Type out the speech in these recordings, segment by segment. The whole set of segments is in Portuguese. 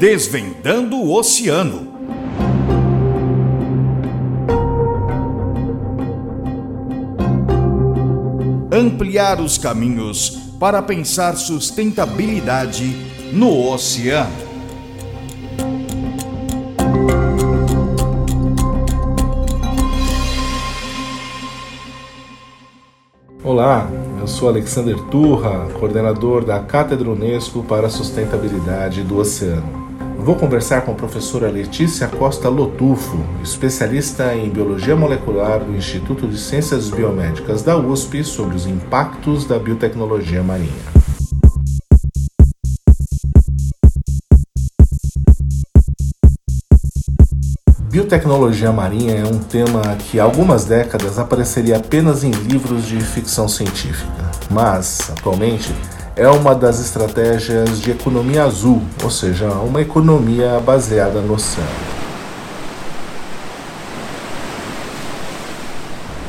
Desvendando o Oceano. Ampliar os caminhos para pensar sustentabilidade no oceano. Olá, eu sou Alexander Turra, coordenador da Cátedra Unesco para a Sustentabilidade do Oceano. Vou conversar com a professora Letícia Costa Lotufo, especialista em Biologia Molecular do Instituto de Ciências Biomédicas da USP, sobre os impactos da biotecnologia marinha. Biotecnologia marinha é um tema que há algumas décadas apareceria apenas em livros de ficção científica, mas, atualmente, é uma das estratégias de economia azul, ou seja, uma economia baseada no oceano.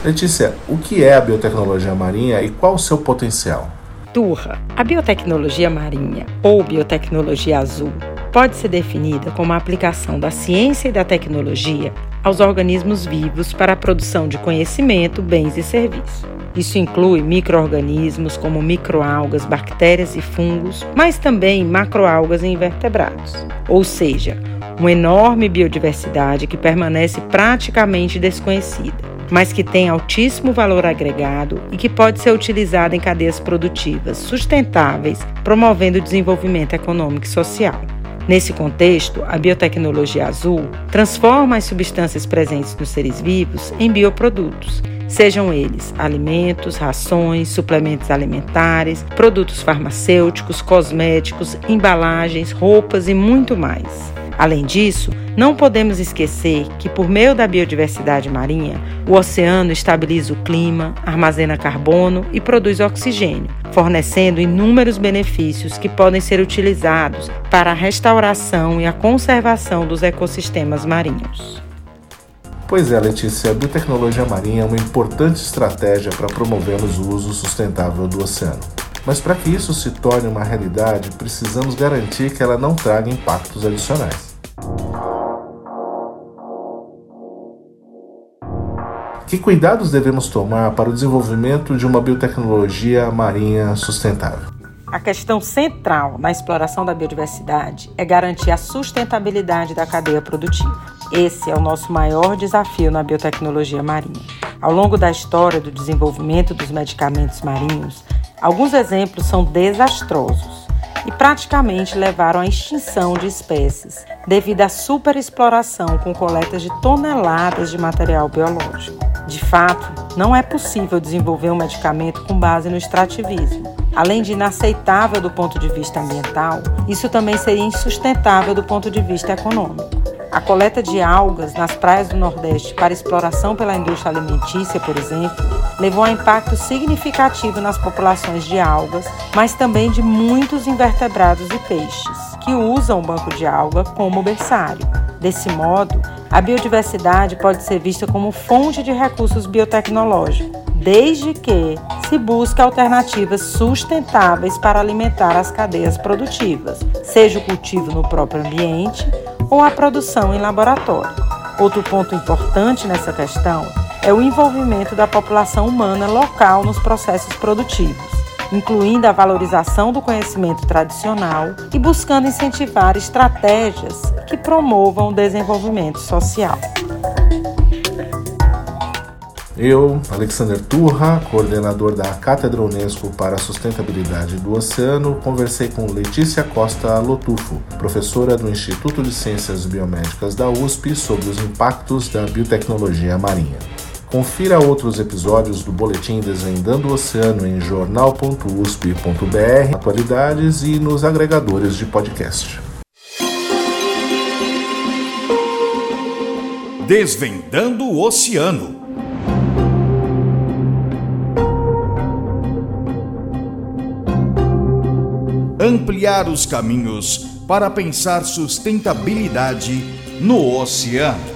Letícia, o que é a biotecnologia marinha e qual o seu potencial? Turra, a biotecnologia marinha ou biotecnologia azul pode ser definida como a aplicação da ciência e da tecnologia aos organismos vivos para a produção de conhecimento, bens e serviços. Isso inclui microorganismos como microalgas, bactérias e fungos, mas também macroalgas e invertebrados. Ou seja, uma enorme biodiversidade que permanece praticamente desconhecida, mas que tem altíssimo valor agregado e que pode ser utilizada em cadeias produtivas sustentáveis, promovendo o desenvolvimento econômico e social. Nesse contexto, a biotecnologia azul transforma as substâncias presentes nos seres vivos em bioprodutos, sejam eles alimentos, rações, suplementos alimentares, produtos farmacêuticos, cosméticos, embalagens, roupas e muito mais. Além disso, não podemos esquecer que, por meio da biodiversidade marinha, o oceano estabiliza o clima, armazena carbono e produz oxigênio, fornecendo inúmeros benefícios que podem ser utilizados para a restauração e a conservação dos ecossistemas marinhos. Pois é, Letícia, a biotecnologia marinha é uma importante estratégia para promovermos o uso sustentável do oceano. Mas para que isso se torne uma realidade, precisamos garantir que ela não traga impactos adicionais. Que cuidados devemos tomar para o desenvolvimento de uma biotecnologia marinha sustentável? A questão central na exploração da biodiversidade é garantir a sustentabilidade da cadeia produtiva. Esse é o nosso maior desafio na biotecnologia marinha. Ao longo da história do desenvolvimento dos medicamentos marinhos, alguns exemplos são desastrosos e praticamente levaram à extinção de espécies devido à superexploração com coletas de toneladas de material biológico. De fato, não é possível desenvolver um medicamento com base no extrativismo. Além de inaceitável do ponto de vista ambiental, isso também seria insustentável do ponto de vista econômico. A coleta de algas nas praias do Nordeste para exploração pela indústria alimentícia, por exemplo, levou a impacto significativo nas populações de algas, mas também de muitos invertebrados e peixes, que usam o banco de alga como berçário. Desse modo, a biodiversidade pode ser vista como fonte de recursos biotecnológicos, desde que se busque alternativas sustentáveis para alimentar as cadeias produtivas, seja o cultivo no próprio ambiente ou a produção em laboratório. Outro ponto importante nessa questão é o envolvimento da população humana local nos processos produtivos incluindo a valorização do conhecimento tradicional e buscando incentivar estratégias que promovam o desenvolvimento social. Eu, Alexander Turra, coordenador da Cátedra Unesco para a Sustentabilidade do Oceano, conversei com Letícia Costa Lotufo, professora do Instituto de Ciências Biomédicas da USP, sobre os impactos da biotecnologia marinha. Confira outros episódios do Boletim Desvendando o Oceano em jornal.usp.br, atualidades e nos agregadores de podcast. Desvendando o Oceano. Ampliar os caminhos para pensar sustentabilidade no oceano.